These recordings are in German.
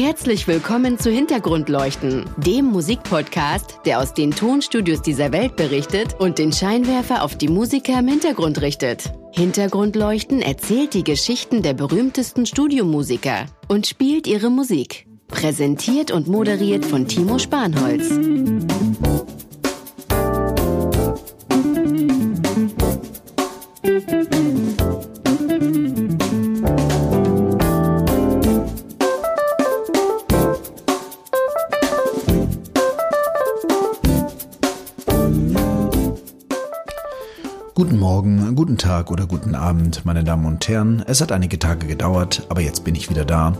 Herzlich willkommen zu Hintergrundleuchten, dem Musikpodcast, der aus den Tonstudios dieser Welt berichtet und den Scheinwerfer auf die Musiker im Hintergrund richtet. Hintergrundleuchten erzählt die Geschichten der berühmtesten Studiomusiker und spielt ihre Musik. Präsentiert und moderiert von Timo Spanholz. Guten Morgen, guten Tag oder guten Abend, meine Damen und Herren. Es hat einige Tage gedauert, aber jetzt bin ich wieder da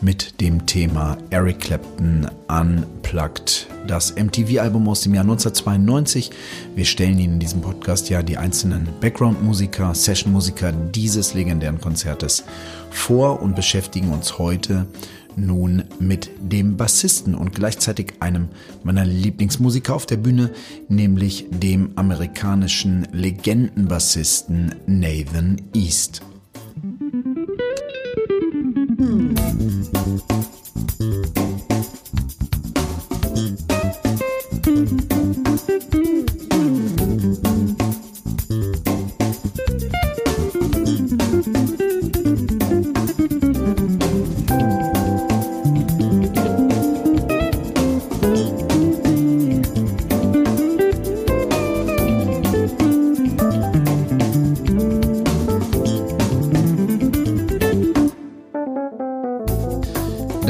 mit dem Thema Eric Clapton Unplugged, das MTV-Album aus dem Jahr 1992. Wir stellen Ihnen in diesem Podcast ja die einzelnen Background-Musiker, Session-Musiker dieses legendären Konzertes vor und beschäftigen uns heute nun mit dem Bassisten und gleichzeitig einem meiner Lieblingsmusiker auf der Bühne, nämlich dem amerikanischen Legendenbassisten Nathan East.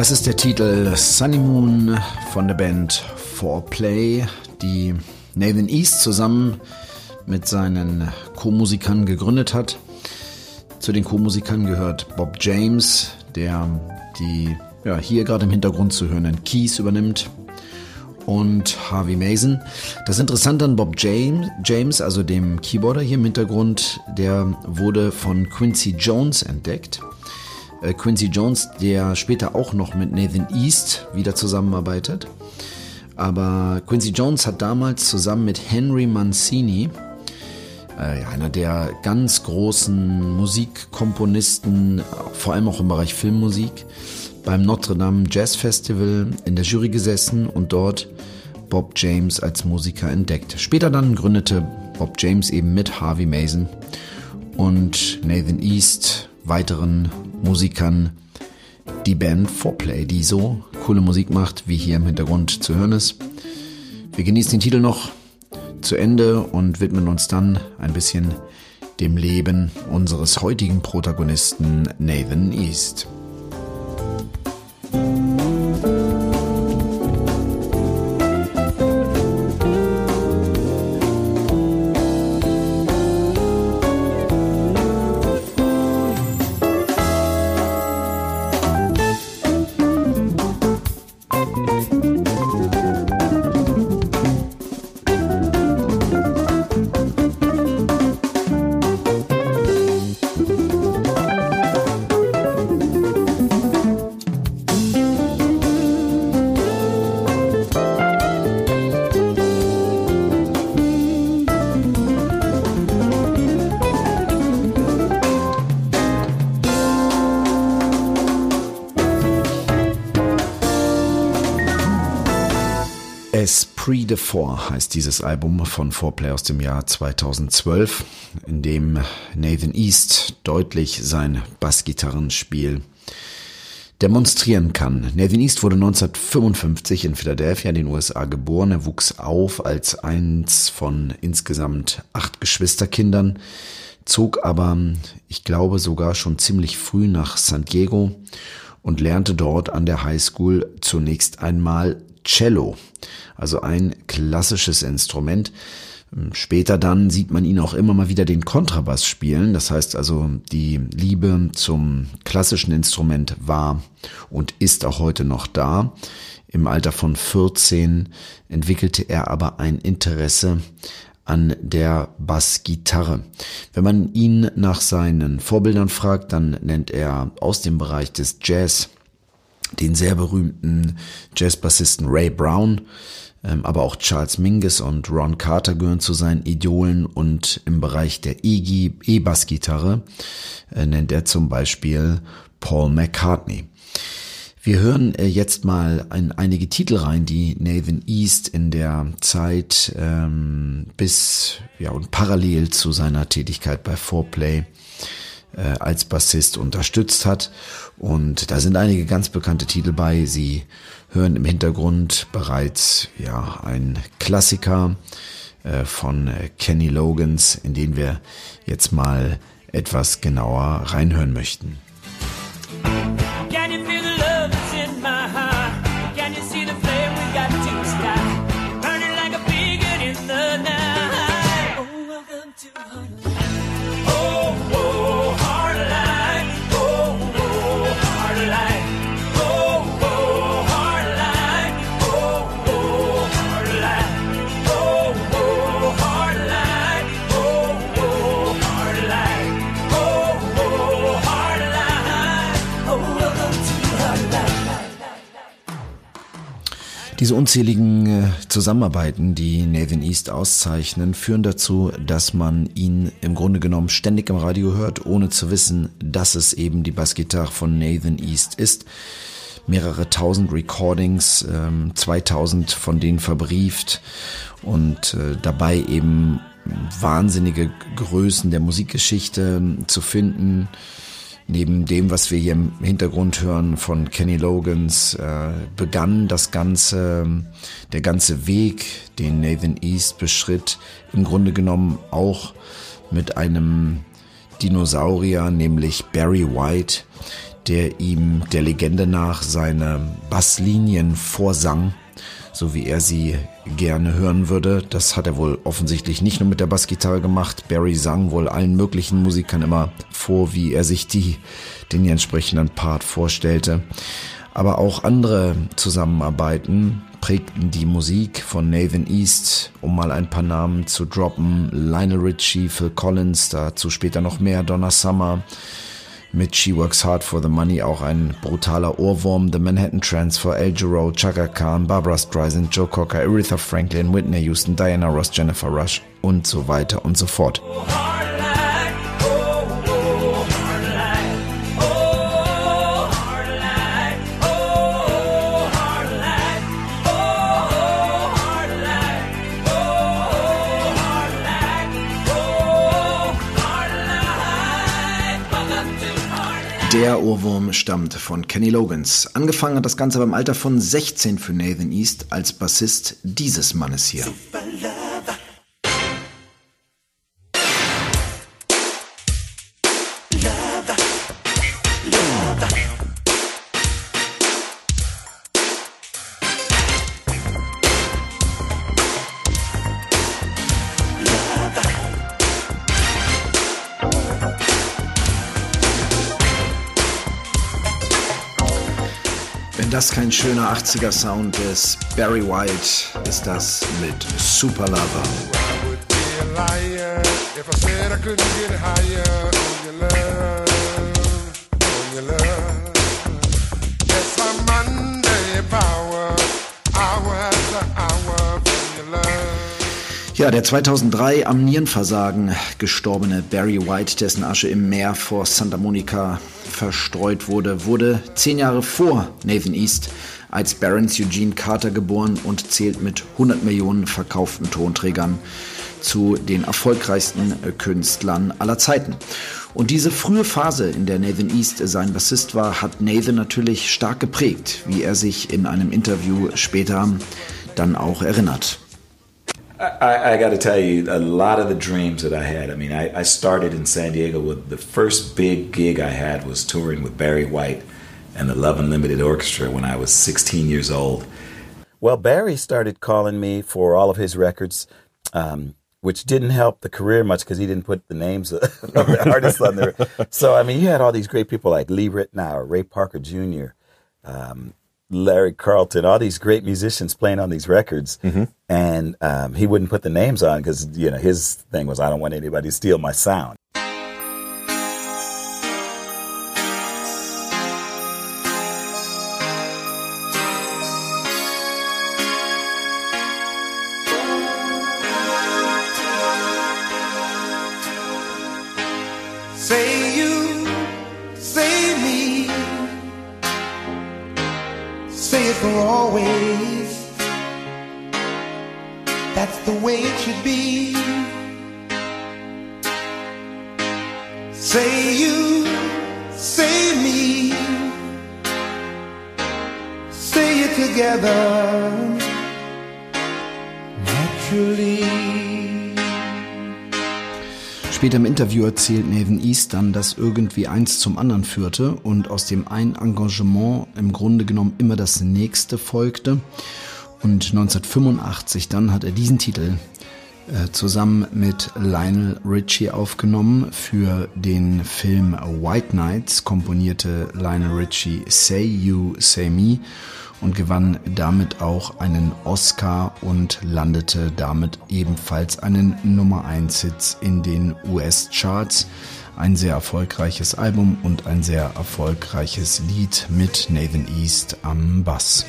Das ist der Titel Sunny Moon von der Band 4Play, die Nathan East zusammen mit seinen Co-Musikern gegründet hat. Zu den Co-Musikern gehört Bob James, der die ja, hier gerade im Hintergrund zu hörenden Keys übernimmt und Harvey Mason. Das Interessante an Bob James, James, also dem Keyboarder hier im Hintergrund, der wurde von Quincy Jones entdeckt. Äh, Quincy Jones, der später auch noch mit Nathan East wieder zusammenarbeitet. Aber Quincy Jones hat damals zusammen mit Henry Mancini, äh, einer der ganz großen Musikkomponisten, vor allem auch im Bereich Filmmusik, beim Notre Dame Jazz Festival in der Jury gesessen und dort Bob James als Musiker entdeckt. Später dann gründete Bob James eben mit Harvey Mason und Nathan East weiteren Musikern die Band Foreplay, die so coole Musik macht, wie hier im Hintergrund zu hören ist. Wir genießen den Titel noch zu Ende und widmen uns dann ein bisschen dem Leben unseres heutigen Protagonisten Nathan East. Esprit de Four heißt dieses Album von Fourplay aus dem Jahr 2012, in dem Nathan East deutlich sein Bassgitarrenspiel demonstrieren kann. Nathan East wurde 1955 in Philadelphia in den USA geboren. Er wuchs auf als eins von insgesamt acht Geschwisterkindern, zog aber, ich glaube, sogar schon ziemlich früh nach San Diego und lernte dort an der High School zunächst einmal Cello, also ein klassisches Instrument. Später dann sieht man ihn auch immer mal wieder den Kontrabass spielen. Das heißt also, die Liebe zum klassischen Instrument war und ist auch heute noch da. Im Alter von 14 entwickelte er aber ein Interesse an der Bassgitarre. Wenn man ihn nach seinen Vorbildern fragt, dann nennt er aus dem Bereich des Jazz den sehr berühmten Jazzbassisten Ray Brown, ähm, aber auch Charles Mingus und Ron Carter gehören zu seinen Idolen und im Bereich der E-Bass-Gitarre äh, nennt er zum Beispiel Paul McCartney. Wir hören äh, jetzt mal in einige Titel rein, die Nathan East in der Zeit ähm, bis ja und parallel zu seiner Tätigkeit bei Foreplay äh, als Bassist unterstützt hat. Und da sind einige ganz bekannte Titel bei. Sie hören im Hintergrund bereits ja ein Klassiker äh, von äh, Kenny Logans, in den wir jetzt mal etwas genauer reinhören möchten. Diese unzähligen äh, Zusammenarbeiten, die Nathan East auszeichnen, führen dazu, dass man ihn im Grunde genommen ständig im Radio hört, ohne zu wissen, dass es eben die Bassgitarre von Nathan East ist. Mehrere tausend Recordings, 2000 ähm, von denen verbrieft und äh, dabei eben wahnsinnige Größen der Musikgeschichte ähm, zu finden neben dem, was wir hier im Hintergrund hören von Kenny Logans, äh, begann das ganze, der ganze Weg, den Nathan East beschritt, im Grunde genommen auch mit einem Dinosaurier, nämlich Barry White, der ihm der Legende nach seine Basslinien vorsang so wie er sie gerne hören würde. Das hat er wohl offensichtlich nicht nur mit der Bassgitarre gemacht. Barry sang wohl allen möglichen Musikern immer vor, wie er sich die, den entsprechenden Part vorstellte. Aber auch andere Zusammenarbeiten prägten die Musik von Nathan East, um mal ein paar Namen zu droppen. Lionel Richie, Phil Collins, dazu später noch mehr, Donna Summer, mit She Works Hard for the Money auch ein brutaler Ohrwurm, The Manhattan Transfer, El Giro, Chaka Khan, Barbara Streisand, Joe Cocker, Aretha Franklin, Whitney Houston, Diana Ross, Jennifer Rush und so weiter und so fort. Der Ohrwurm stammt von Kenny Logans. Angefangen hat das Ganze beim Alter von 16 für Nathan East als Bassist dieses Mannes hier. Das kein schöner 80er Sound ist, Barry White ist das mit Super Lover. Ja, der 2003 am Nierenversagen gestorbene Barry White, dessen Asche im Meer vor Santa Monica verstreut wurde, wurde zehn Jahre vor Nathan East als Barons Eugene Carter geboren und zählt mit 100 Millionen verkauften Tonträgern zu den erfolgreichsten Künstlern aller Zeiten. Und diese frühe Phase, in der Nathan East sein Bassist war, hat Nathan natürlich stark geprägt, wie er sich in einem Interview später dann auch erinnert. I, I got to tell you, a lot of the dreams that I had. I mean, I, I started in San Diego with the first big gig I had was touring with Barry White and the Love Unlimited Orchestra when I was 16 years old. Well, Barry started calling me for all of his records, um, which didn't help the career much because he didn't put the names of the artists on there. So, I mean, you had all these great people like Lee Ritenour, Ray Parker Jr., um, Larry Carlton, all these great musicians playing on these records, mm-hmm. and um, he wouldn't put the names on because you know his thing was I don't want anybody to steal my sound. Together naturally. Später im Interview erzählt Nathan East dann, dass irgendwie eins zum anderen führte und aus dem einen Engagement im Grunde genommen immer das nächste folgte. Und 1985 dann hat er diesen Titel äh, zusammen mit Lionel Richie aufgenommen. Für den Film White Knights komponierte Lionel Richie Say You, Say Me und gewann damit auch einen Oscar und landete damit ebenfalls einen Nummer 1 Hit in den US-Charts. Ein sehr erfolgreiches Album und ein sehr erfolgreiches Lied mit Nathan East am Bass.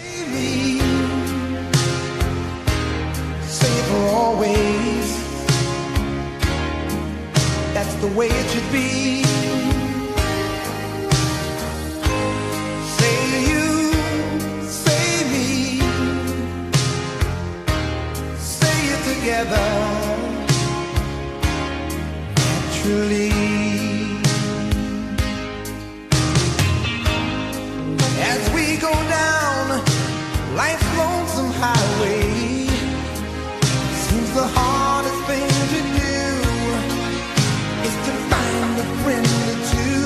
That's together naturally. As we go down life's lonesome highway, seems the hardest thing to do is to find a friend or two.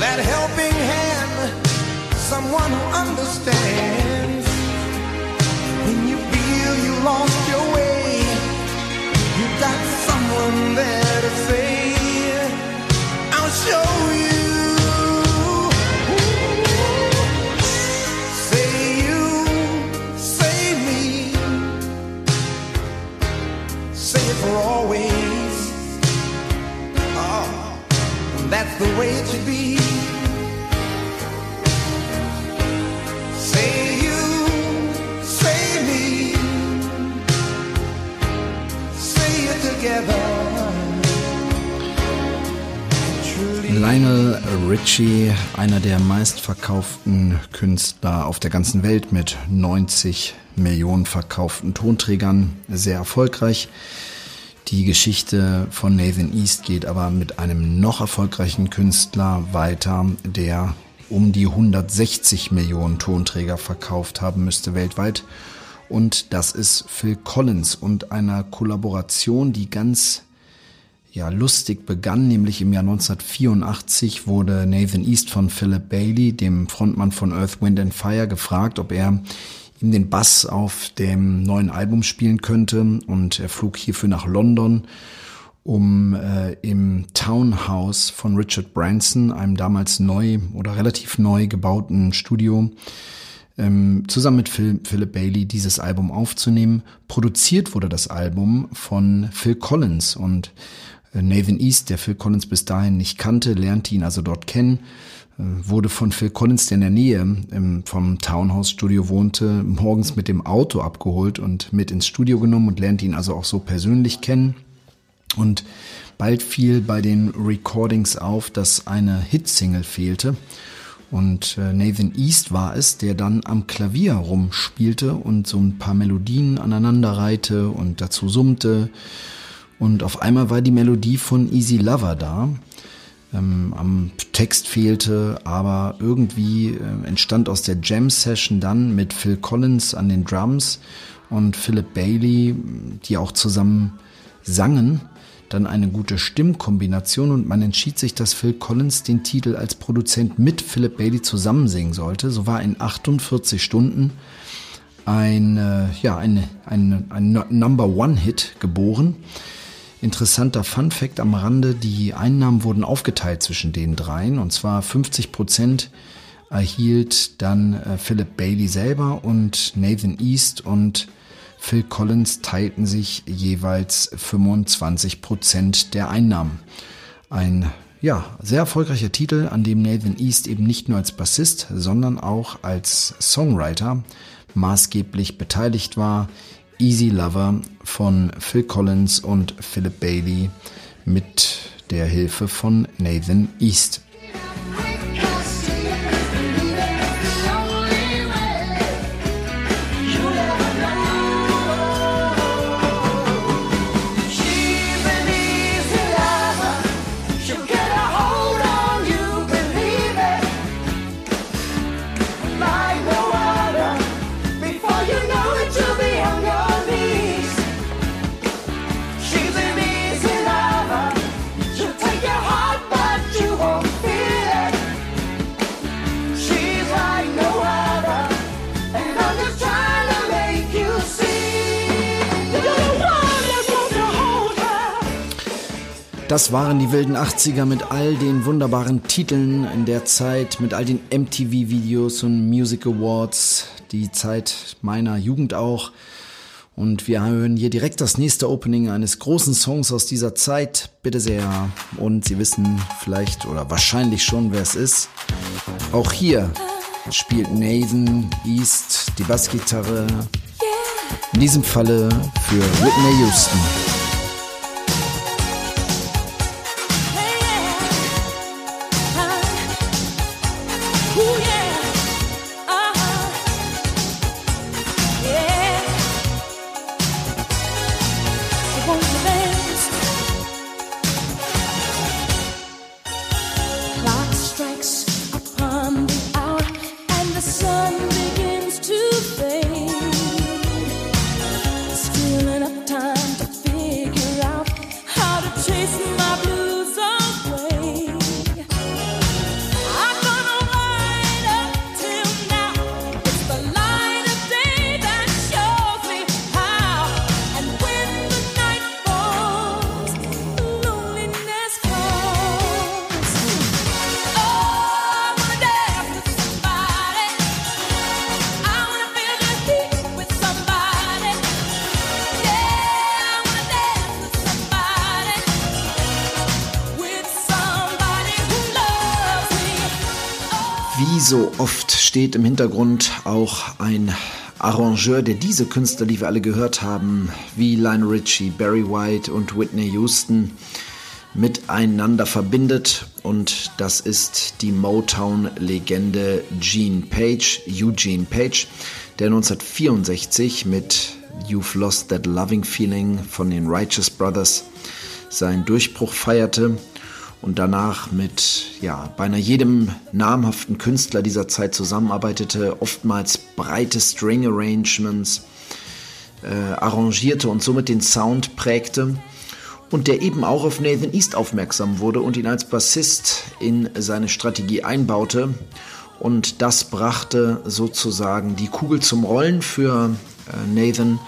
That helping hand, someone who understands the way it should be. Lionel Richie, einer der meistverkauften Künstler auf der ganzen Welt mit 90 Millionen verkauften Tonträgern, sehr erfolgreich. Die Geschichte von Nathan East geht aber mit einem noch erfolgreichen Künstler weiter, der um die 160 Millionen Tonträger verkauft haben müsste weltweit. Und das ist Phil Collins und einer Kollaboration, die ganz ja, lustig begann, nämlich im Jahr 1984 wurde Nathan East von Philip Bailey, dem Frontmann von Earth, Wind and Fire, gefragt, ob er ihm den Bass auf dem neuen Album spielen könnte. Und er flog hierfür nach London, um äh, im Townhouse von Richard Branson, einem damals neu oder relativ neu gebauten Studio, ähm, zusammen mit Phil, Philip Bailey dieses Album aufzunehmen. Produziert wurde das Album von Phil Collins. Und äh, Nathan East, der Phil Collins bis dahin nicht kannte, lernte ihn also dort kennen, wurde von Phil Collins, der in der Nähe vom Townhouse Studio wohnte, morgens mit dem Auto abgeholt und mit ins Studio genommen und lernte ihn also auch so persönlich kennen. Und bald fiel bei den Recordings auf, dass eine Hitsingle fehlte. Und äh, Nathan East war es, der dann am Klavier rumspielte und so ein paar Melodien aneinanderreihte und dazu summte. Und auf einmal war die Melodie von Easy Lover da. Ähm, am Text fehlte, aber irgendwie äh, entstand aus der Jam Session dann mit Phil Collins an den Drums und Philip Bailey, die auch zusammen sangen, dann eine gute Stimmkombination und man entschied sich, dass Phil Collins den Titel als Produzent mit Philip Bailey zusammen singen sollte. So war in 48 Stunden ein, äh, ja, ein, ein, ein Number One Hit geboren. Interessanter Fun Fact am Rande, die Einnahmen wurden aufgeteilt zwischen den dreien und zwar 50 Prozent erhielt dann äh, Philip Bailey selber und Nathan East und Phil Collins teilten sich jeweils 25 Prozent der Einnahmen. Ein ja, sehr erfolgreicher Titel, an dem Nathan East eben nicht nur als Bassist, sondern auch als Songwriter maßgeblich beteiligt war. Easy Lover von Phil Collins und Philip Bailey mit der Hilfe von Nathan East. Das waren die wilden 80er mit all den wunderbaren Titeln in der Zeit, mit all den MTV-Videos und Music Awards, die Zeit meiner Jugend auch. Und wir hören hier direkt das nächste Opening eines großen Songs aus dieser Zeit. Bitte sehr. Und Sie wissen vielleicht oder wahrscheinlich schon, wer es ist. Auch hier spielt Nathan East die Bassgitarre. In diesem Falle für Whitney Houston. Steht im Hintergrund auch ein Arrangeur, der diese Künstler, die wir alle gehört haben, wie Lionel Richie, Barry White und Whitney Houston, miteinander verbindet. Und das ist die Motown-Legende Gene Page, Eugene Page, der 1964 mit You've Lost That Loving Feeling von den Righteous Brothers seinen Durchbruch feierte und danach mit ja, beinahe jedem namhaften Künstler dieser Zeit zusammenarbeitete, oftmals breite String Arrangements äh, arrangierte und somit den Sound prägte und der eben auch auf Nathan East aufmerksam wurde und ihn als Bassist in seine Strategie einbaute. Und das brachte sozusagen die Kugel zum Rollen für äh, Nathan,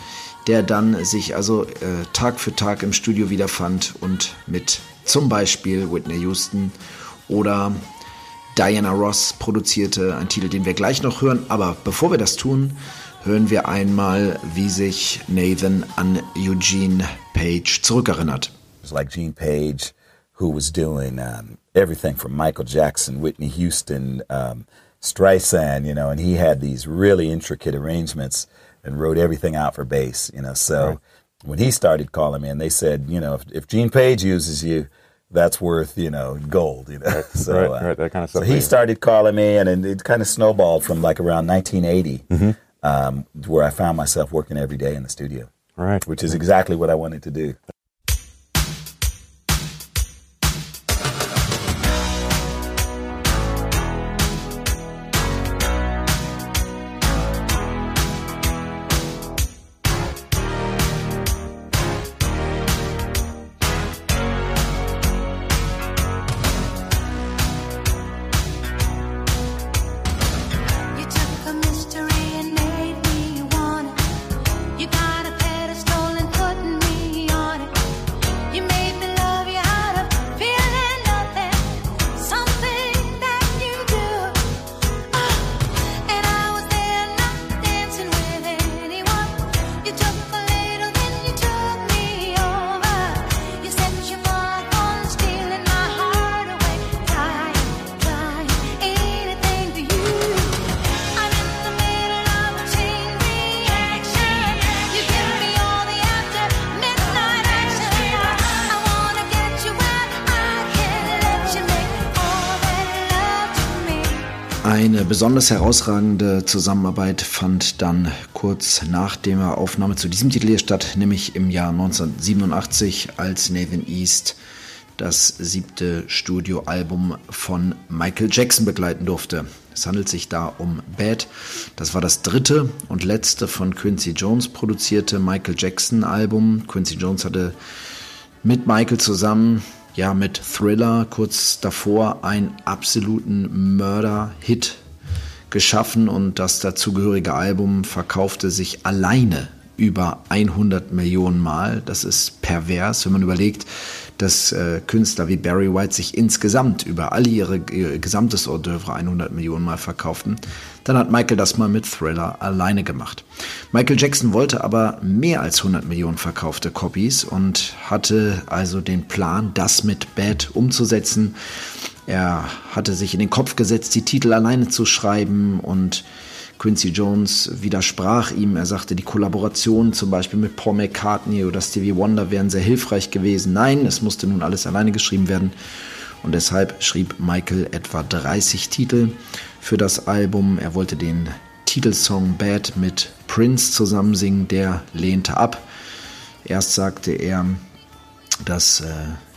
der dann sich also äh, Tag für Tag im Studio wiederfand und mit zum Beispiel Whitney Houston oder Diana Ross produzierte ein Titel, den wir gleich noch hören. Aber bevor wir das tun, hören wir einmal, wie sich Nathan an Eugene Page zurückerinnert. It's like Gene Page, who was doing um, everything from Michael Jackson, Whitney Houston, um, Streisand, you know, and he had these really intricate arrangements and wrote everything out for bass, you know. So right. When he started calling me, and they said, you know, if, if Gene Page uses you, that's worth you know gold. You know, right, so right, uh, right, that kind of stuff. So he started calling me, and, and it kind of snowballed from like around 1980, mm-hmm. um, where I found myself working every day in the studio. Right, which is exactly what I wanted to do. Besonders herausragende Zusammenarbeit fand dann kurz nach der Aufnahme zu diesem Titel hier statt, nämlich im Jahr 1987, als Nathan East das siebte Studioalbum von Michael Jackson begleiten durfte. Es handelt sich da um Bad. Das war das dritte und letzte von Quincy Jones produzierte Michael Jackson Album. Quincy Jones hatte mit Michael zusammen ja mit Thriller kurz davor einen absoluten Mörder-Hit geschaffen und das dazugehörige Album verkaufte sich alleine über 100 Millionen Mal. Das ist pervers, wenn man überlegt, dass äh, Künstler wie Barry White sich insgesamt über alle ihre ihr gesamtes Hors d'oeuvre 100 Millionen Mal verkauften, dann hat Michael das mal mit Thriller alleine gemacht. Michael Jackson wollte aber mehr als 100 Millionen verkaufte Copies und hatte also den Plan, das mit Bad umzusetzen. Er hatte sich in den Kopf gesetzt, die Titel alleine zu schreiben und Quincy Jones widersprach ihm. Er sagte, die Kollaboration zum Beispiel mit Paul McCartney oder Stevie Wonder wären sehr hilfreich gewesen. Nein, es musste nun alles alleine geschrieben werden. Und deshalb schrieb Michael etwa 30 Titel für das Album. Er wollte den Titelsong Bad mit Prince zusammen singen. Der lehnte ab. Erst sagte er, dass äh,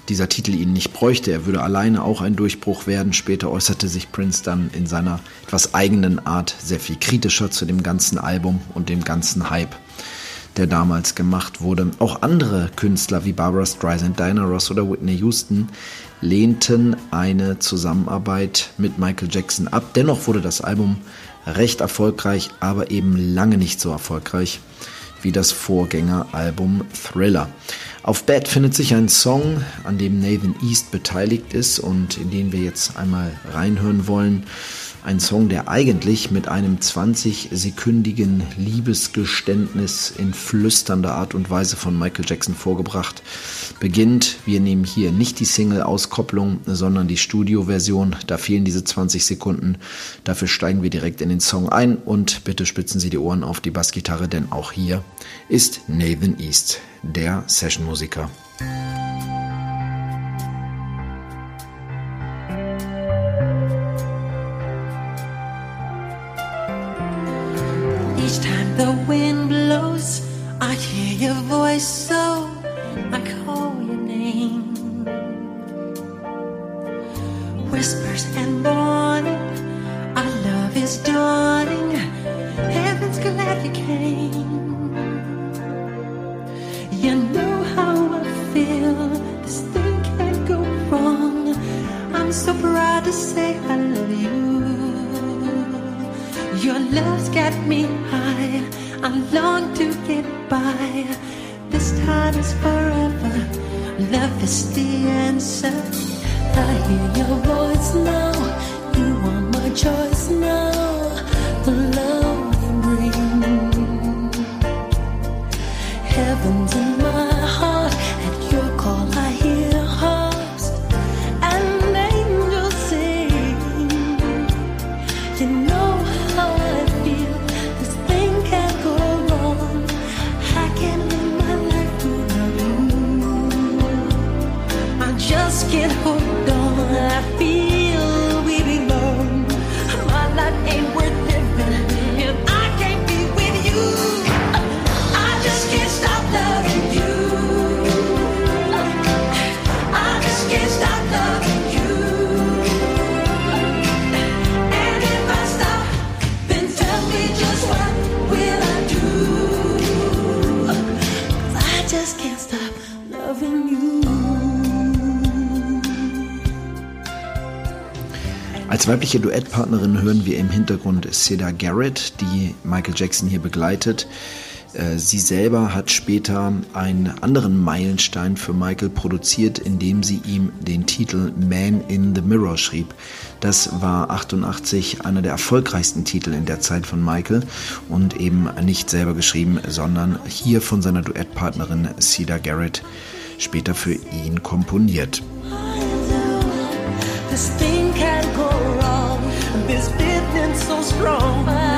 dieser Titel ihn nicht bräuchte. Er würde alleine auch ein Durchbruch werden. Später äußerte sich Prince dann in seiner etwas eigenen Art sehr viel kritischer zu dem ganzen Album und dem ganzen Hype, der damals gemacht wurde. Auch andere Künstler wie Barbara Streisand, Diana Ross oder Whitney Houston lehnten eine Zusammenarbeit mit Michael Jackson ab. Dennoch wurde das Album recht erfolgreich, aber eben lange nicht so erfolgreich wie das Vorgängeralbum Thriller. Auf Bad findet sich ein Song, an dem Nathan East beteiligt ist und in den wir jetzt einmal reinhören wollen. Ein Song, der eigentlich mit einem 20-sekündigen Liebesgeständnis in flüsternder Art und Weise von Michael Jackson vorgebracht beginnt. Wir nehmen hier nicht die Single-Auskopplung, sondern die Studio-Version. Da fehlen diese 20 Sekunden. Dafür steigen wir direkt in den Song ein und bitte spitzen Sie die Ohren auf die Bassgitarre, denn auch hier ist Nathan East, der Sessionmusiker. Each time the wind blows, I hear your voice, so Als weibliche Duettpartnerin hören wir im Hintergrund Seda Garrett, die Michael Jackson hier begleitet. Äh, Sie selber hat später einen anderen Meilenstein für Michael produziert, indem sie ihm den Titel Man in the Mirror schrieb. Das war 88 einer der erfolgreichsten Titel in der Zeit von Michael und eben nicht selber geschrieben, sondern hier von seiner Duettpartnerin Cedar Garrett später für ihn komponiert. So strong.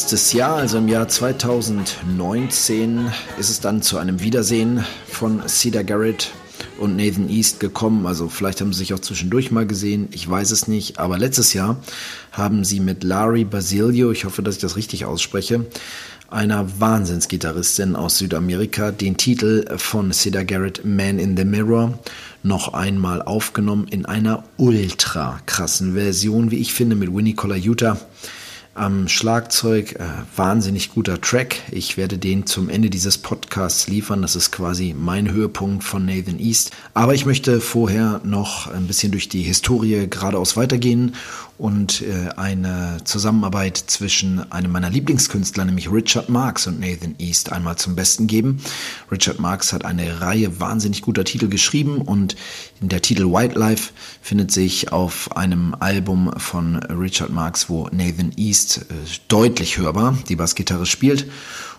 Letztes Jahr, also im Jahr 2019, ist es dann zu einem Wiedersehen von Cedar Garrett und Nathan East gekommen. Also vielleicht haben sie sich auch zwischendurch mal gesehen, ich weiß es nicht. Aber letztes Jahr haben sie mit Larry Basilio, ich hoffe, dass ich das richtig ausspreche, einer Wahnsinnsgitarristin aus Südamerika, den Titel von Cedar Garrett Man in the Mirror noch einmal aufgenommen in einer ultra krassen Version, wie ich finde, mit Winnie Colaiuta am Schlagzeug. Äh, wahnsinnig guter Track. Ich werde den zum Ende dieses Podcasts liefern. Das ist quasi mein Höhepunkt von Nathan East. Aber ich möchte vorher noch ein bisschen durch die Historie geradeaus weitergehen und äh, eine Zusammenarbeit zwischen einem meiner Lieblingskünstler, nämlich Richard Marx und Nathan East, einmal zum Besten geben. Richard Marx hat eine Reihe wahnsinnig guter Titel geschrieben und der Titel White Life findet sich auf einem Album von Richard Marx, wo Nathan East äh, deutlich hörbar die Bassgitarre spielt.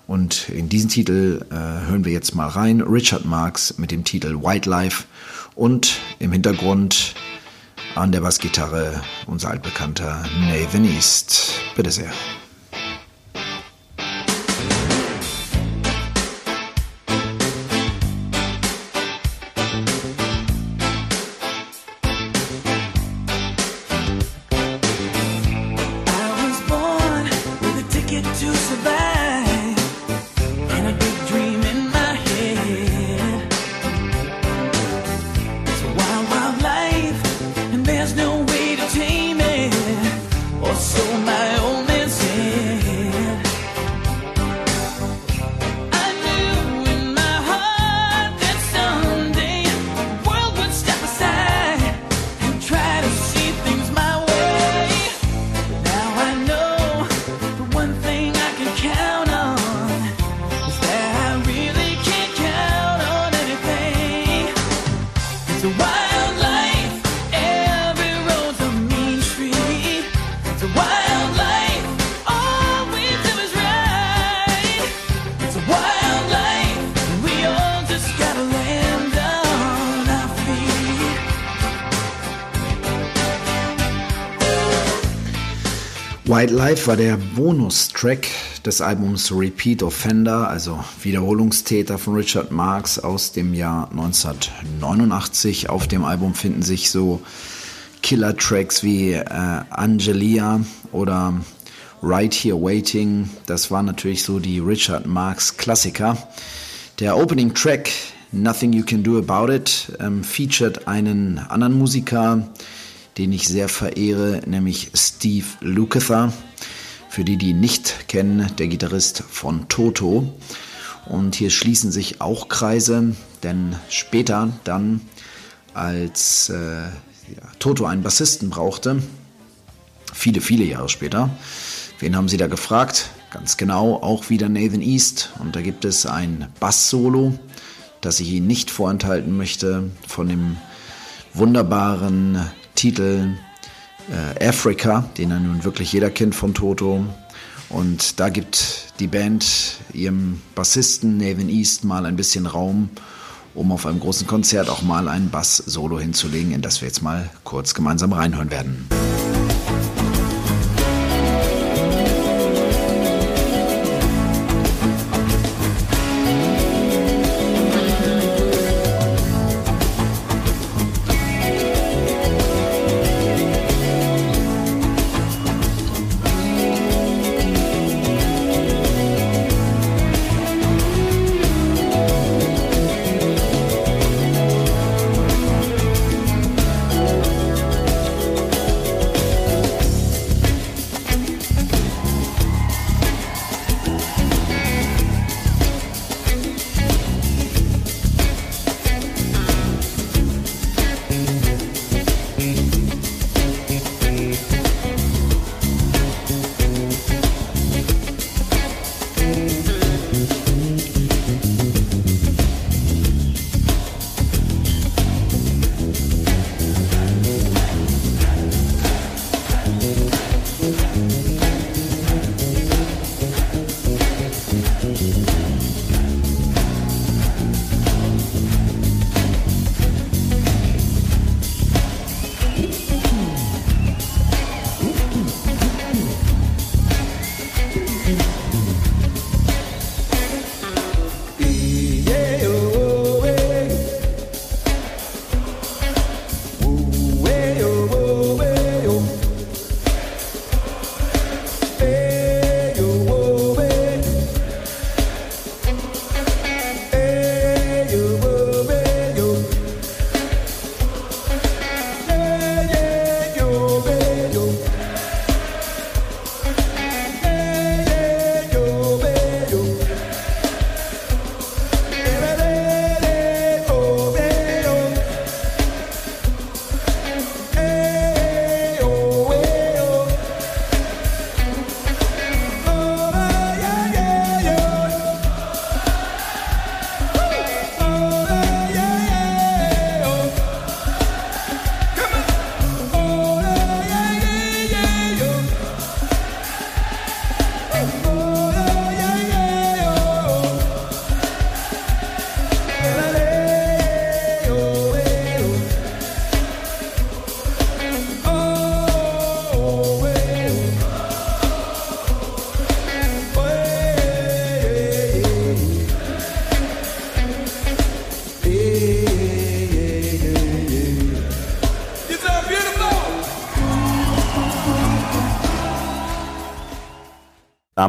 Und in diesen Titel äh, hören wir jetzt mal rein. Richard Marx mit dem Titel White Life und im Hintergrund an der Bassgitarre unser altbekannter Nathan East. Bitte sehr. Life war der Bonustrack des Albums Repeat Offender, also Wiederholungstäter von Richard Marx aus dem Jahr 1989. Auf dem Album finden sich so Killer-Tracks wie äh, Angelia oder Right Here Waiting. Das waren natürlich so die Richard Marx Klassiker. Der Opening Track Nothing You Can Do About It ähm, featured einen anderen Musiker, den ich sehr verehre, nämlich Steve Lukather. Für die, die nicht kennen, der Gitarrist von Toto. Und hier schließen sich auch Kreise, denn später dann, als äh, ja, Toto einen Bassisten brauchte, viele, viele Jahre später, wen haben sie da gefragt? Ganz genau, auch wieder Nathan East. Und da gibt es ein Bass-Solo, das ich Ihnen nicht vorenthalten möchte, von dem wunderbaren Titel äh, Africa, den ja nun wirklich jeder kennt von Toto. Und da gibt die Band ihrem Bassisten Nathan East mal ein bisschen Raum, um auf einem großen Konzert auch mal ein Bass-Solo hinzulegen, in das wir jetzt mal kurz gemeinsam reinhören werden.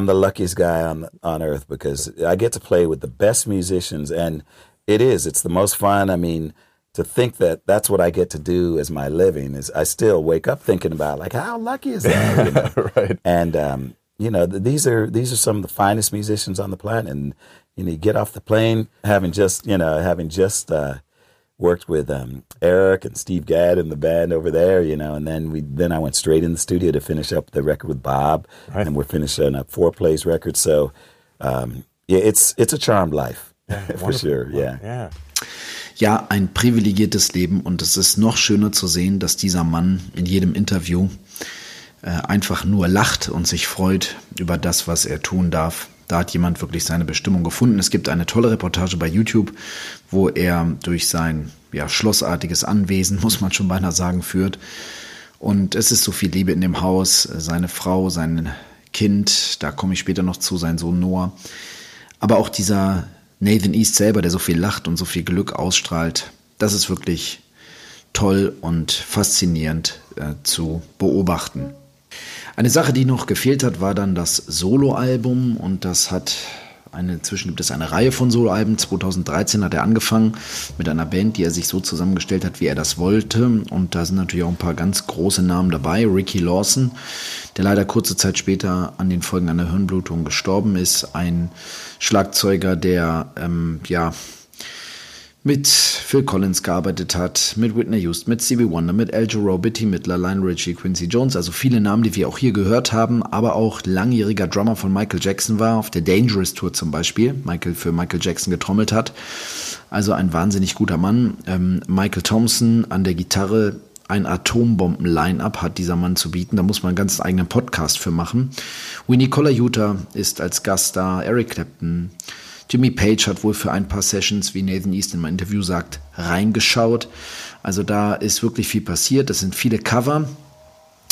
I'm the luckiest guy on on earth because I get to play with the best musicians, and it is. It's the most fun. I mean, to think that that's what I get to do as my living is. I still wake up thinking about like how lucky is that, you know? right. And um, you know, th- these are these are some of the finest musicians on the planet, and you know, you get off the plane having just you know having just. Uh, worked with um, Eric and Steve Gadd and the band over there, you know, and then we then I went straight in the studio to finish up the record with Bob, Right. and we're finishing up Four Plays record. So, um, yeah, it's it's a charmed life for Wonderful. sure. Yeah. Yeah. Ja, ein privilegiertes Leben und es ist noch schöner zu sehen, dass dieser Mann in jedem Interview äh, einfach nur lacht und sich freut über das, was er tun darf. Da hat jemand wirklich seine Bestimmung gefunden. Es gibt eine tolle Reportage bei YouTube, wo er durch sein ja, schlossartiges Anwesen, muss man schon beinahe sagen, führt. Und es ist so viel Liebe in dem Haus, seine Frau, sein Kind, da komme ich später noch zu, sein Sohn Noah. Aber auch dieser Nathan East selber, der so viel lacht und so viel Glück ausstrahlt, das ist wirklich toll und faszinierend äh, zu beobachten. Eine Sache, die noch gefehlt hat, war dann das Soloalbum und das hat eine, inzwischen gibt es eine Reihe von Soloalben. 2013 hat er angefangen mit einer Band, die er sich so zusammengestellt hat, wie er das wollte. Und da sind natürlich auch ein paar ganz große Namen dabei. Ricky Lawson, der leider kurze Zeit später an den Folgen einer Hirnblutung gestorben ist. Ein Schlagzeuger, der ähm, ja mit Phil Collins gearbeitet hat, mit Whitney Houston, mit Stevie Wonder, mit Al Jarreau, Betty Midler, Lionel Richie, Quincy Jones, also viele Namen, die wir auch hier gehört haben, aber auch langjähriger Drummer von Michael Jackson war, auf der Dangerous Tour zum Beispiel, Michael für Michael Jackson getrommelt hat. Also ein wahnsinnig guter Mann. Ähm, Michael Thompson an der Gitarre, ein Atombomben-Line-Up hat dieser Mann zu bieten. Da muss man einen ganz eigenen Podcast für machen. Winnie Colaiuta ist als Gast da, Eric Clapton, Jimmy Page hat wohl für ein paar Sessions, wie Nathan East in meinem Interview sagt, reingeschaut. Also da ist wirklich viel passiert. Das sind viele Cover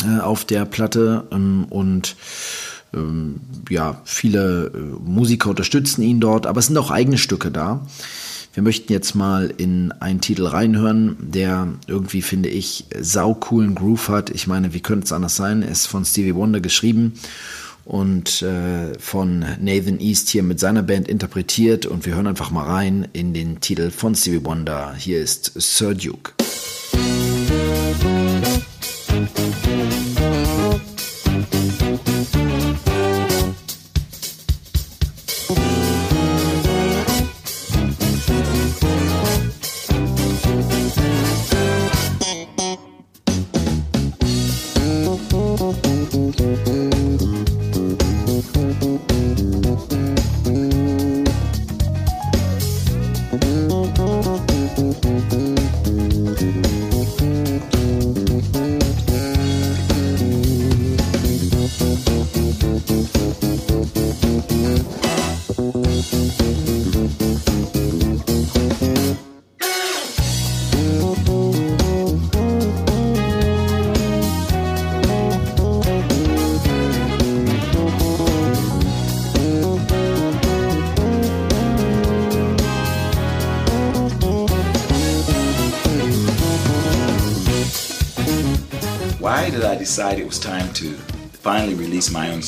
äh, auf der Platte ähm, und ähm, ja, viele äh, Musiker unterstützen ihn dort, aber es sind auch eigene Stücke da. Wir möchten jetzt mal in einen Titel reinhören, der irgendwie, finde ich, saucoolen Groove hat. Ich meine, wie könnte es anders sein? Er ist von Stevie Wonder geschrieben und äh, von Nathan East hier mit seiner Band interpretiert. Und wir hören einfach mal rein in den Titel von Stevie Wonder. Hier ist Sir Duke. Why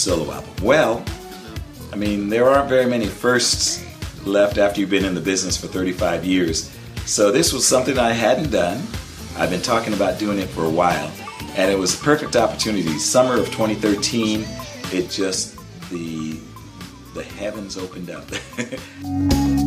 solo album? Well, I mean, there aren't very many firsts left after you've been in the business for 35 years. So this was something I hadn't done. I've been talking about doing it for a while, and it was a perfect opportunity. Summer of 2013, it just the the heavens opened up.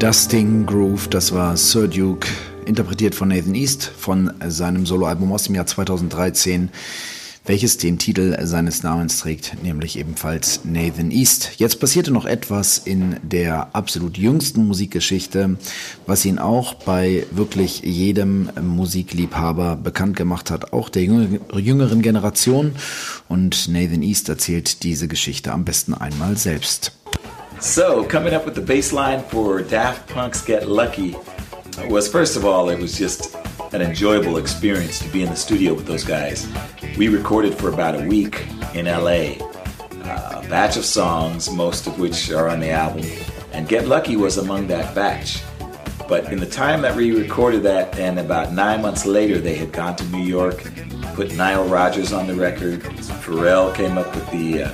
Dusting Groove, das war Sir Duke, interpretiert von Nathan East von seinem Soloalbum aus dem Jahr 2013 welches den Titel seines Namens trägt, nämlich ebenfalls Nathan East. Jetzt passierte noch etwas in der absolut jüngsten Musikgeschichte, was ihn auch bei wirklich jedem Musikliebhaber bekannt gemacht hat, auch der jüngeren Generation. Und Nathan East erzählt diese Geschichte am besten einmal selbst. So, coming up with the bass line for Daft Punk's Get Lucky was first of all, it was just an enjoyable experience to be in the studio with those guys. We recorded for about a week in LA, uh, a batch of songs, most of which are on the album, and Get Lucky was among that batch. But in the time that we recorded that, and about nine months later, they had gone to New York, put Nile Rodgers on the record. Pharrell came up with the uh,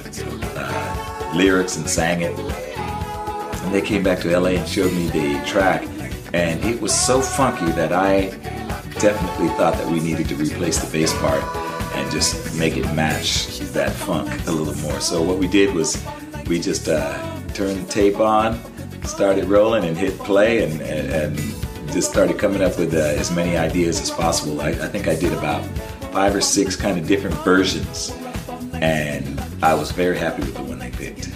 uh, lyrics and sang it. And they came back to LA and showed me the track. And it was so funky that I definitely thought that we needed to replace the bass part and just make it match that funk a little more. So what we did was we just uh, turned the tape on, started rolling, and hit play, and, and, and just started coming up with uh, as many ideas as possible. I, I think I did about five or six kind of different versions, and I was very happy with the one they picked.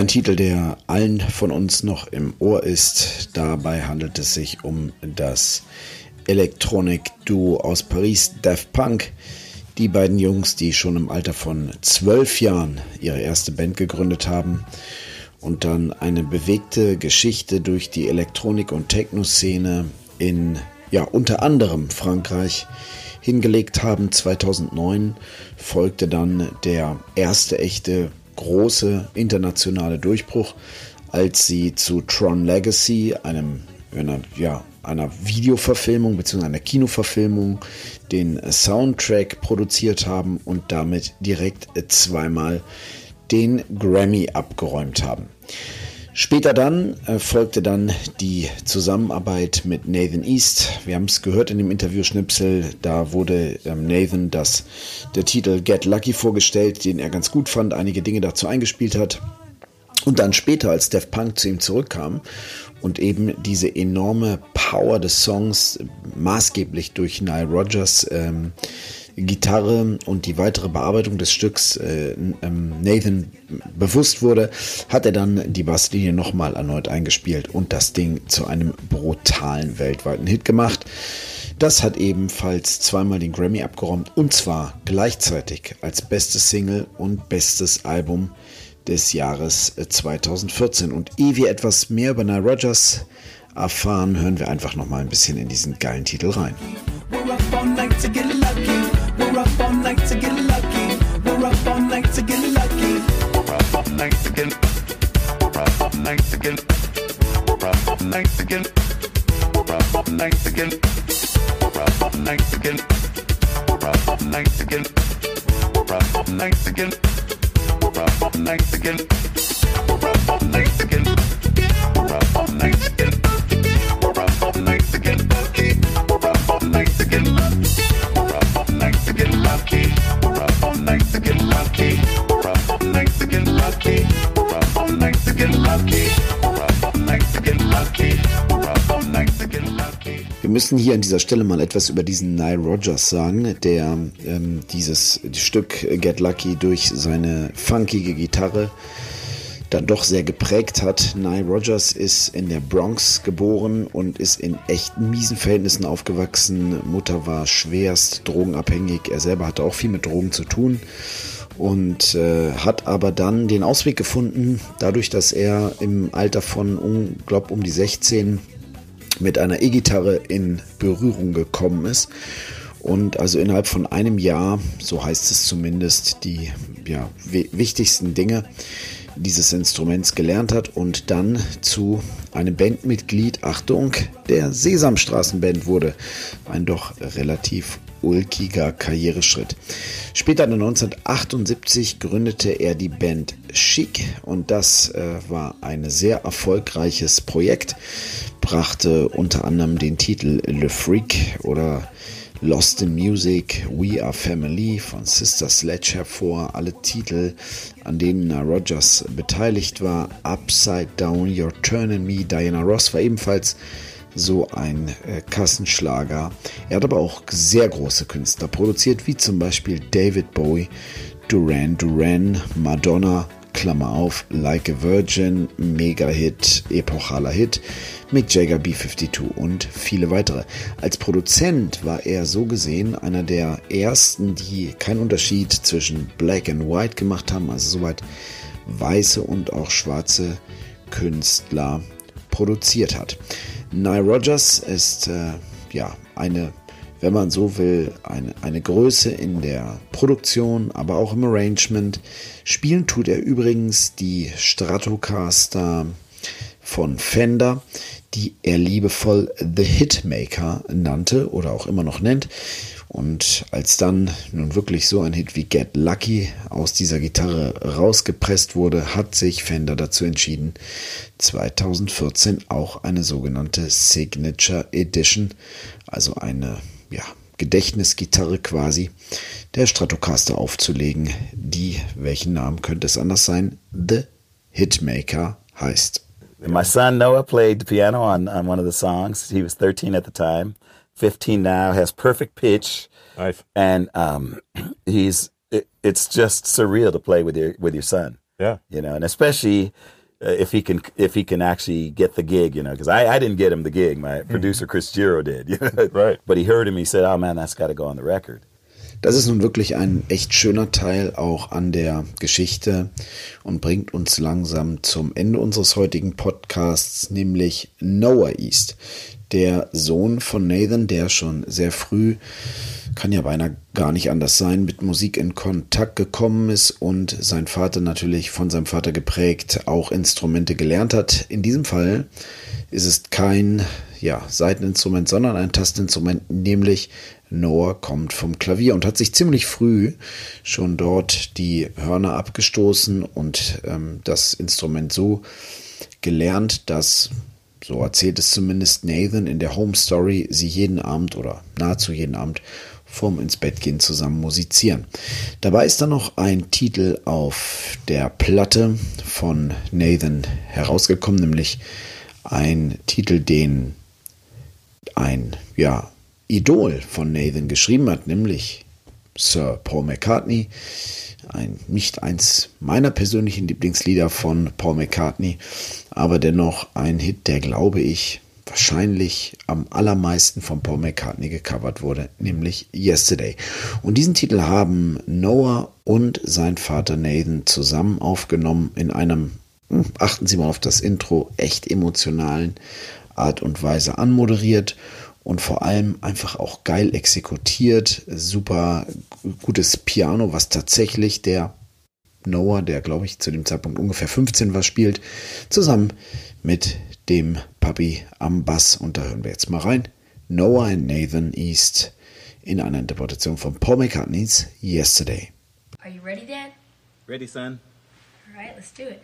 Ein Titel, der allen von uns noch im Ohr ist. Dabei handelt es sich um das Electronic-Duo aus Paris, Daft Punk. Die beiden Jungs, die schon im Alter von zwölf Jahren ihre erste Band gegründet haben und dann eine bewegte Geschichte durch die Elektronik- und Techno-Szene in, ja, unter anderem Frankreich hingelegt haben. 2009 folgte dann der erste echte große internationale Durchbruch, als sie zu Tron Legacy, einem einer, ja, einer Videoverfilmung bzw. einer Kinoverfilmung den Soundtrack produziert haben und damit direkt zweimal den Grammy abgeräumt haben. Später dann äh, folgte dann die Zusammenarbeit mit Nathan East. Wir haben es gehört in dem Interview-Schnipsel. Da wurde ähm, Nathan das, der Titel Get Lucky vorgestellt, den er ganz gut fand, einige Dinge dazu eingespielt hat. Und dann später, als Def Punk zu ihm zurückkam und eben diese enorme Power des Songs maßgeblich durch Nile Rodgers ähm, Gitarre und die weitere Bearbeitung des Stücks äh, ähm, Nathan bewusst wurde, hat er dann die Basslinie nochmal erneut eingespielt und das Ding zu einem brutalen weltweiten Hit gemacht. Das hat ebenfalls zweimal den Grammy abgeräumt und zwar gleichzeitig als bestes Single und bestes Album des Jahres 2014. Äh, und ehe wir etwas mehr über Nile Rodgers erfahren, hören wir einfach nochmal ein bisschen in diesen geilen Titel rein. We're to get. We're up all night to get. We're up all night to get. nights again. Rough nights again. Rough nights again. Rough nights again. Rough nights again. Rough nights again. Rough nights again. Rough nights again. Rough nights again. Rough nights again. Lucky. Rough nights again. Lucky. Rough nights again. Lucky. Rough nights again. Lucky. Rough nights again. Lucky. Rough nights again. Lucky. Wir müssen hier an dieser Stelle mal etwas über diesen Nile Rogers sagen, der ähm, dieses Stück Get Lucky durch seine funkige Gitarre dann doch sehr geprägt hat. Nile Rogers ist in der Bronx geboren und ist in echt miesen Verhältnissen aufgewachsen. Mutter war schwerst drogenabhängig. Er selber hatte auch viel mit Drogen zu tun und äh, hat aber dann den Ausweg gefunden, dadurch, dass er im Alter von, um, glaub, um die 16 mit einer E-Gitarre in Berührung gekommen ist und also innerhalb von einem Jahr, so heißt es zumindest, die ja, wi- wichtigsten Dinge dieses Instruments gelernt hat und dann zu einem Bandmitglied, Achtung, der Sesamstraßenband wurde. Ein doch relativ ulkiger Karriereschritt. Später dann 1978 gründete er die Band Chic und das äh, war ein sehr erfolgreiches Projekt, brachte unter anderem den Titel Le Freak oder Lost in Music, We Are Family von Sister Sledge hervor, alle Titel, an denen Rogers beteiligt war, Upside Down, You're Turning Me, Diana Ross war ebenfalls so ein äh, Kassenschlager. Er hat aber auch sehr große Künstler produziert, wie zum Beispiel David Bowie, Duran Duran, Madonna, Klammer auf, Like a Virgin, Mega-Hit, epochaler Hit, Mick Jagger, B-52 und viele weitere. Als Produzent war er so gesehen einer der ersten, die keinen Unterschied zwischen Black and White gemacht haben, also soweit weiße und auch schwarze Künstler produziert hat. Nile Rogers ist äh, ja eine, wenn man so will, eine, eine Größe in der Produktion, aber auch im Arrangement. Spielen tut er übrigens die Stratocaster von Fender, die er liebevoll The Hitmaker nannte oder auch immer noch nennt. Und als dann nun wirklich so ein Hit wie Get Lucky aus dieser Gitarre rausgepresst wurde, hat sich Fender dazu entschieden, 2014 auch eine sogenannte Signature Edition, also eine ja, Gedächtnisgitarre quasi, der Stratocaster aufzulegen, die, welchen Namen könnte es anders sein, The Hitmaker heißt. My son Noah played piano on, on one of the songs. He was 13 at the time, 15 now, has perfect pitch. Nice. And um, he's, it, it's just surreal to play with your, with your son. Yeah. You know, and especially uh, if he can, if he can actually get the gig, you know, because I, I didn't get him the gig. My producer, Chris Giro, did. Right. But he heard him. He said, oh man, that's got to go on the record. Das ist nun wirklich ein echt schöner Teil auch an der Geschichte und bringt uns langsam zum Ende unseres heutigen Podcasts, nämlich Noah East, der Sohn von Nathan, der schon sehr früh, kann ja beinahe gar nicht anders sein, mit Musik in Kontakt gekommen ist und sein Vater natürlich von seinem Vater geprägt auch Instrumente gelernt hat. In diesem Fall ist es kein ja, Seiteninstrument, sondern ein Tastinstrument, nämlich Noah kommt vom Klavier und hat sich ziemlich früh schon dort die Hörner abgestoßen und ähm, das Instrument so gelernt, dass, so erzählt es zumindest Nathan in der Home Story, sie jeden Abend oder nahezu jeden Abend vorm ins Bett gehen zusammen musizieren. Dabei ist dann noch ein Titel auf der Platte von Nathan herausgekommen, nämlich ein Titel, den ein ja, Idol von Nathan geschrieben hat, nämlich Sir Paul McCartney. Ein, nicht eins meiner persönlichen Lieblingslieder von Paul McCartney, aber dennoch ein Hit, der glaube ich wahrscheinlich am allermeisten von Paul McCartney gecovert wurde, nämlich Yesterday. Und diesen Titel haben Noah und sein Vater Nathan zusammen aufgenommen in einem, hm, achten Sie mal auf das Intro, echt emotionalen Art und Weise anmoderiert und vor allem einfach auch geil exekutiert. Super gutes Piano, was tatsächlich der Noah, der glaube ich zu dem Zeitpunkt ungefähr 15 war, spielt, zusammen mit dem Puppy am Bass. Und da hören wir jetzt mal rein. Noah und Nathan East in einer Interpretation von Paul McCartney's Yesterday. Are you ready, Dad? Ready, son? All right, let's do it.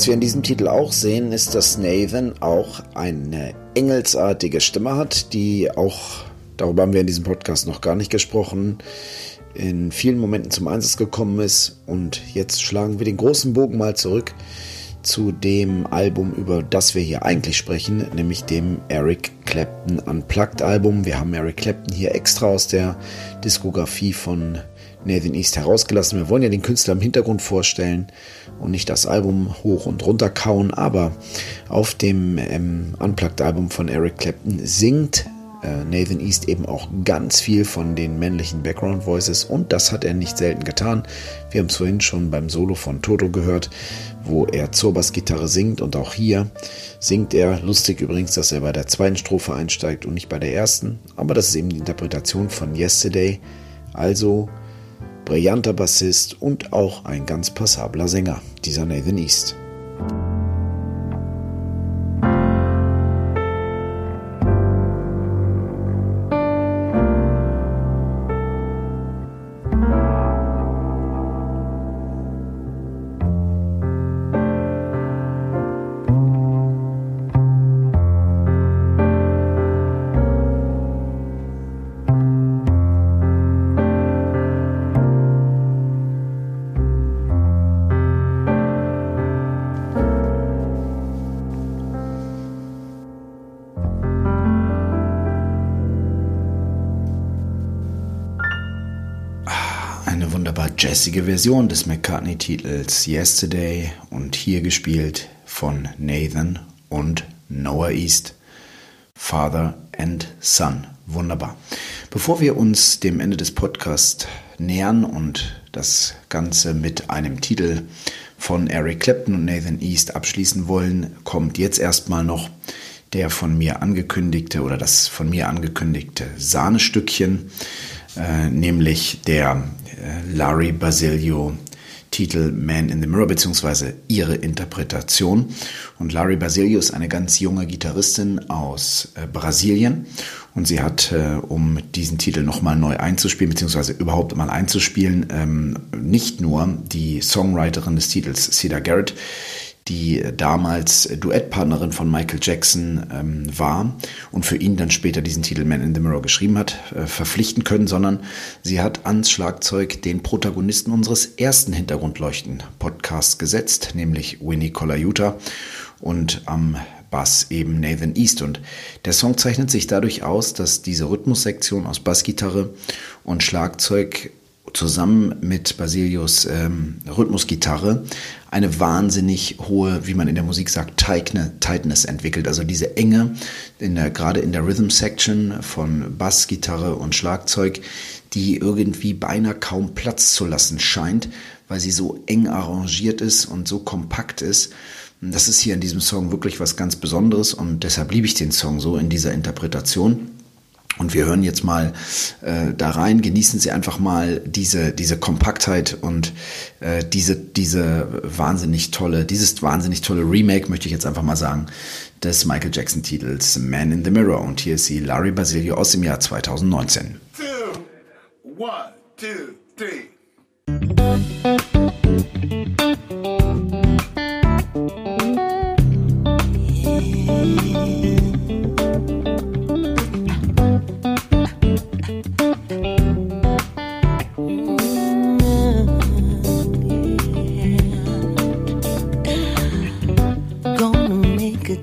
Was wir in diesem Titel auch sehen, ist, dass Nathan auch eine engelsartige Stimme hat, die auch, darüber haben wir in diesem Podcast noch gar nicht gesprochen, in vielen Momenten zum Einsatz gekommen ist. Und jetzt schlagen wir den großen Bogen mal zurück zu dem Album, über das wir hier eigentlich sprechen, nämlich dem Eric Clapton Unplugged Album. Wir haben Eric Clapton hier extra aus der Diskografie von Nathan East herausgelassen. Wir wollen ja den Künstler im Hintergrund vorstellen und nicht das Album hoch und runter kauen, aber auf dem ähm, Unplugged Album von Eric Clapton singt äh, Nathan East eben auch ganz viel von den männlichen Background Voices und das hat er nicht selten getan. Wir haben es vorhin schon beim Solo von Toto gehört, wo er zur Bassgitarre singt und auch hier singt er. Lustig übrigens, dass er bei der zweiten Strophe einsteigt und nicht bei der ersten, aber das ist eben die Interpretation von Yesterday. Also brillanter Bassist und auch ein ganz passabler Sänger, dieser Nathan East. Jazzige Version des McCartney-Titels Yesterday und hier gespielt von Nathan und Noah East. Father and Son. Wunderbar. Bevor wir uns dem Ende des Podcasts nähern und das Ganze mit einem Titel von Eric Clapton und Nathan East abschließen wollen, kommt jetzt erstmal noch der von mir angekündigte oder das von mir angekündigte Sahnestückchen, äh, nämlich der Larry Basilio Titel Man in the Mirror beziehungsweise ihre Interpretation. Und Larry Basilio ist eine ganz junge Gitarristin aus äh, Brasilien und sie hat, äh, um diesen Titel nochmal neu einzuspielen beziehungsweise überhaupt mal einzuspielen, ähm, nicht nur die Songwriterin des Titels Cedar Garrett, die damals Duettpartnerin von Michael Jackson ähm, war und für ihn dann später diesen Titel Man in the Mirror geschrieben hat, äh, verpflichten können, sondern sie hat ans Schlagzeug den Protagonisten unseres ersten Hintergrundleuchten-Podcasts gesetzt, nämlich Winnie Colaiuta und am Bass eben Nathan East. Und der Song zeichnet sich dadurch aus, dass diese Rhythmussektion aus Bassgitarre und Schlagzeug zusammen mit Basilius ähm, Rhythmusgitarre eine wahnsinnig hohe, wie man in der Musik sagt, Tightness, Tightness entwickelt. Also diese Enge, in der, gerade in der Rhythm Section von Bassgitarre und Schlagzeug, die irgendwie beinahe kaum Platz zu lassen scheint, weil sie so eng arrangiert ist und so kompakt ist. Das ist hier in diesem Song wirklich was ganz Besonderes und deshalb liebe ich den Song so in dieser Interpretation. Und wir hören jetzt mal äh, da rein, genießen Sie einfach mal diese, diese Kompaktheit und äh, diese, diese wahnsinnig tolle, dieses wahnsinnig tolle Remake, möchte ich jetzt einfach mal sagen, des Michael Jackson Titels Man in the Mirror. Und hier ist sie Larry Basilio aus dem Jahr 2019. two, one, two, three.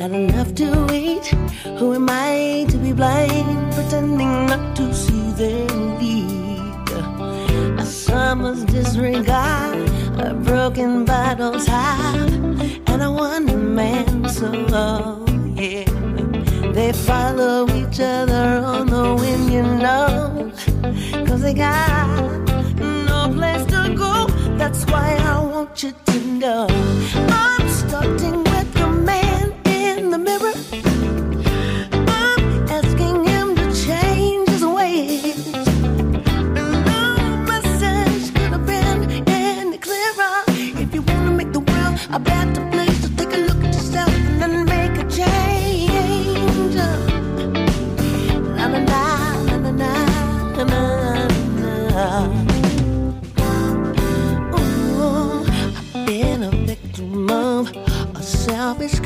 not enough to eat. Who am I to be blind, pretending not to see their need? A summer's disregard, a broken bottle's top, and a one man song. Yeah, they follow each other on the wind, you know, cause they got no place to go. That's why I want you to know I'm starting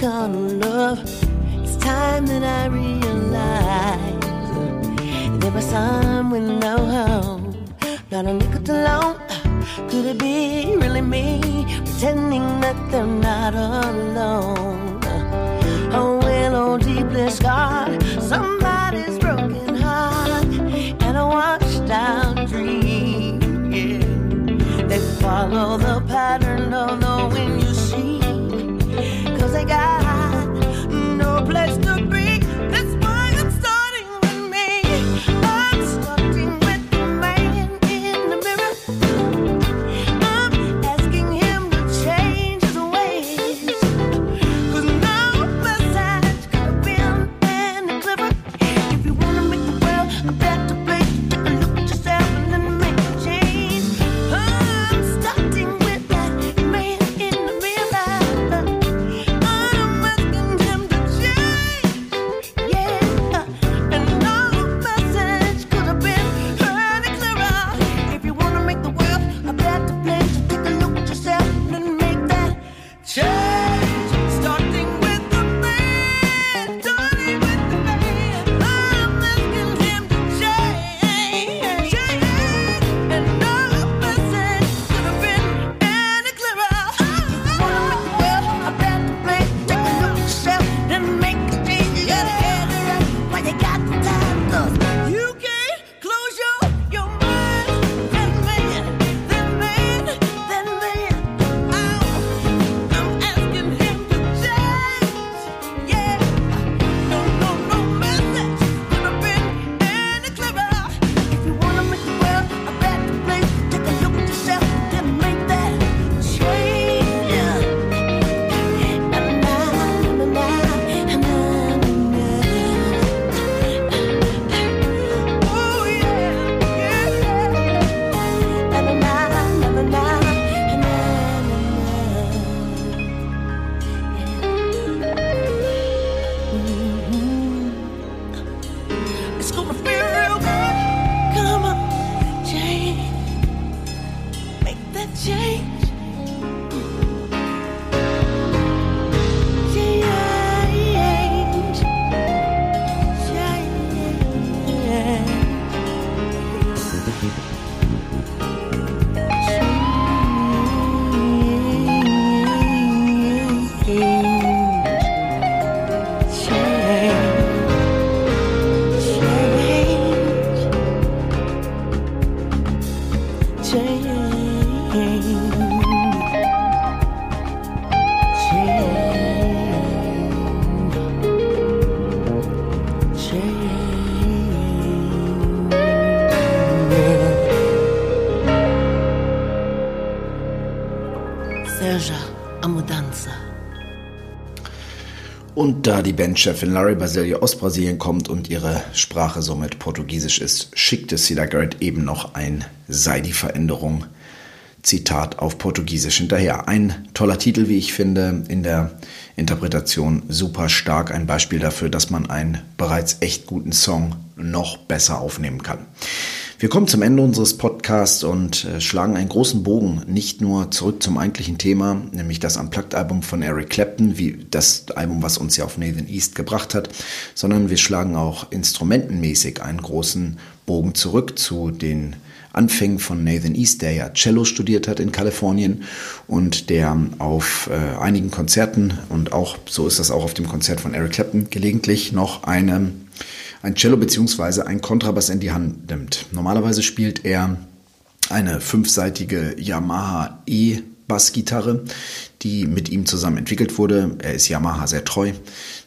of love. It's time that I realize there was some with no home, not a nickel to loan. Could it be really me pretending that they're not alone? A willow deeply scarred, somebody's broken heart, and a washed out dream. Yeah. They follow the pattern of the wind you see. Cause they got no place to be. Und da die Bandchefin Larry Basilio aus Brasilien kommt und ihre Sprache somit Portugiesisch ist, schickte Cedar Garrett eben noch ein Sei die Veränderung Zitat auf Portugiesisch hinterher. Ein toller Titel, wie ich finde, in der Interpretation super stark. Ein Beispiel dafür, dass man einen bereits echt guten Song noch besser aufnehmen kann. Wir kommen zum Ende unseres Podcasts und äh, schlagen einen großen Bogen nicht nur zurück zum eigentlichen Thema, nämlich das Unplugged-Album von Eric Clapton, wie das Album, was uns ja auf Nathan East gebracht hat, sondern wir schlagen auch instrumentenmäßig einen großen Bogen zurück zu den Anfängen von Nathan East, der ja Cello studiert hat in Kalifornien und der auf äh, einigen Konzerten und auch so ist das auch auf dem Konzert von Eric Clapton gelegentlich noch eine ein Cello beziehungsweise ein Kontrabass in die Hand nimmt. Normalerweise spielt er eine fünfseitige Yamaha E Bassgitarre, die mit ihm zusammen entwickelt wurde. Er ist Yamaha sehr treu.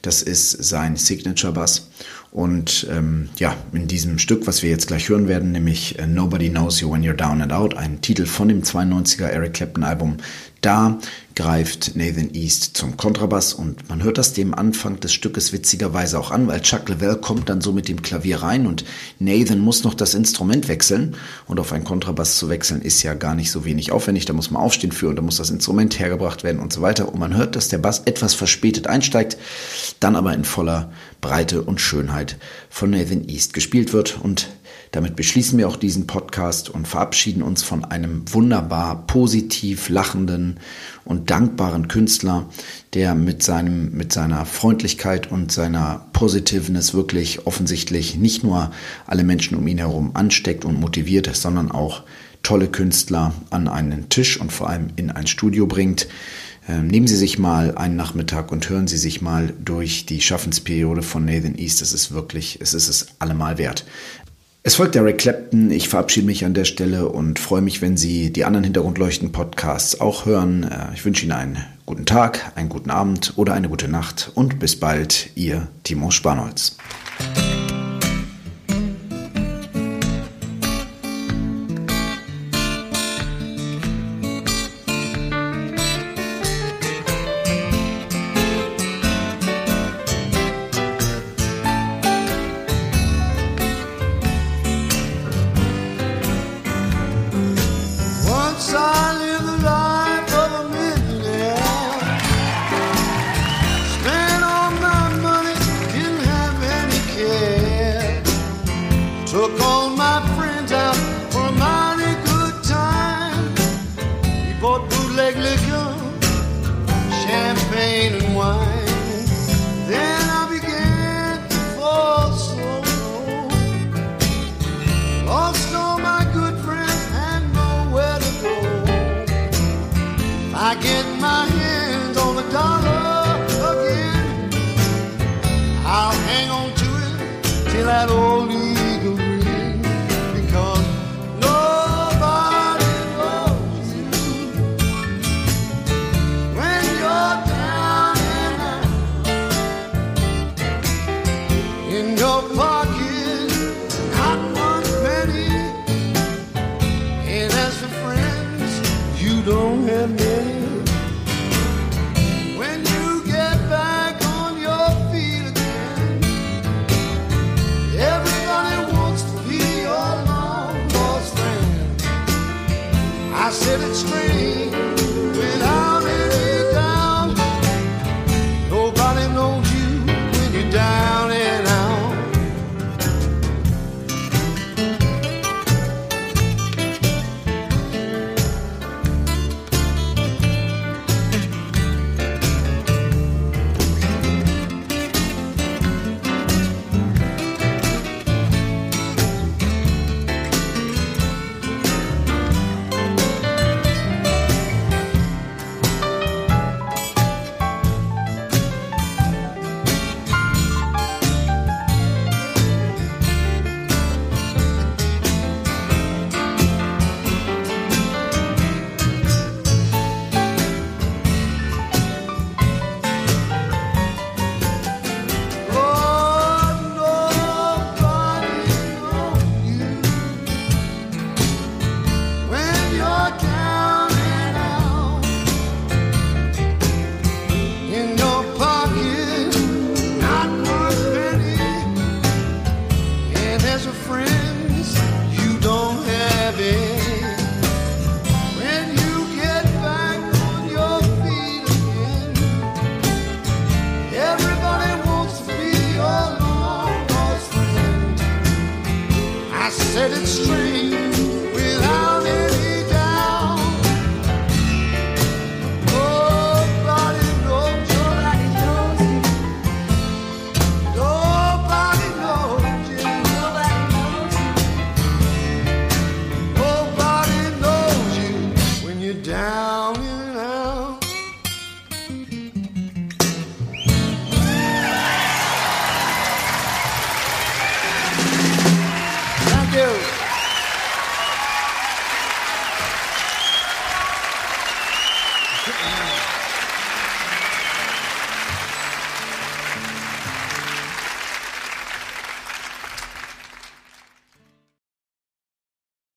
Das ist sein Signature Bass. Und ähm, ja, in diesem Stück, was wir jetzt gleich hören werden, nämlich äh, Nobody Knows You When You're Down and Out, ein Titel von dem 92er Eric Clapton Album, da greift Nathan East zum Kontrabass und man hört das dem Anfang des Stückes witzigerweise auch an, weil Chuck Leavell kommt dann so mit dem Klavier rein und Nathan muss noch das Instrument wechseln und auf einen Kontrabass zu wechseln ist ja gar nicht so wenig aufwendig, da muss man aufstehen für und da muss das Instrument hergebracht werden und so weiter. Und man hört, dass der Bass etwas verspätet einsteigt, dann aber in voller Breite und Schönheit von Nathan East gespielt wird und damit beschließen wir auch diesen Podcast und verabschieden uns von einem wunderbar positiv lachenden und dankbaren Künstler, der mit seinem, mit seiner Freundlichkeit und seiner Positiveness wirklich offensichtlich nicht nur alle Menschen um ihn herum ansteckt und motiviert, sondern auch tolle Künstler an einen Tisch und vor allem in ein Studio bringt. Ähm, nehmen Sie sich mal einen Nachmittag und hören Sie sich mal durch die Schaffensperiode von Nathan East. Es ist wirklich, es ist es allemal wert. Es folgt Eric Clapton. Ich verabschiede mich an der Stelle und freue mich, wenn Sie die anderen Hintergrundleuchten-Podcasts auch hören. Äh, ich wünsche Ihnen einen guten Tag, einen guten Abend oder eine gute Nacht und bis bald, Ihr Timo Spanholz.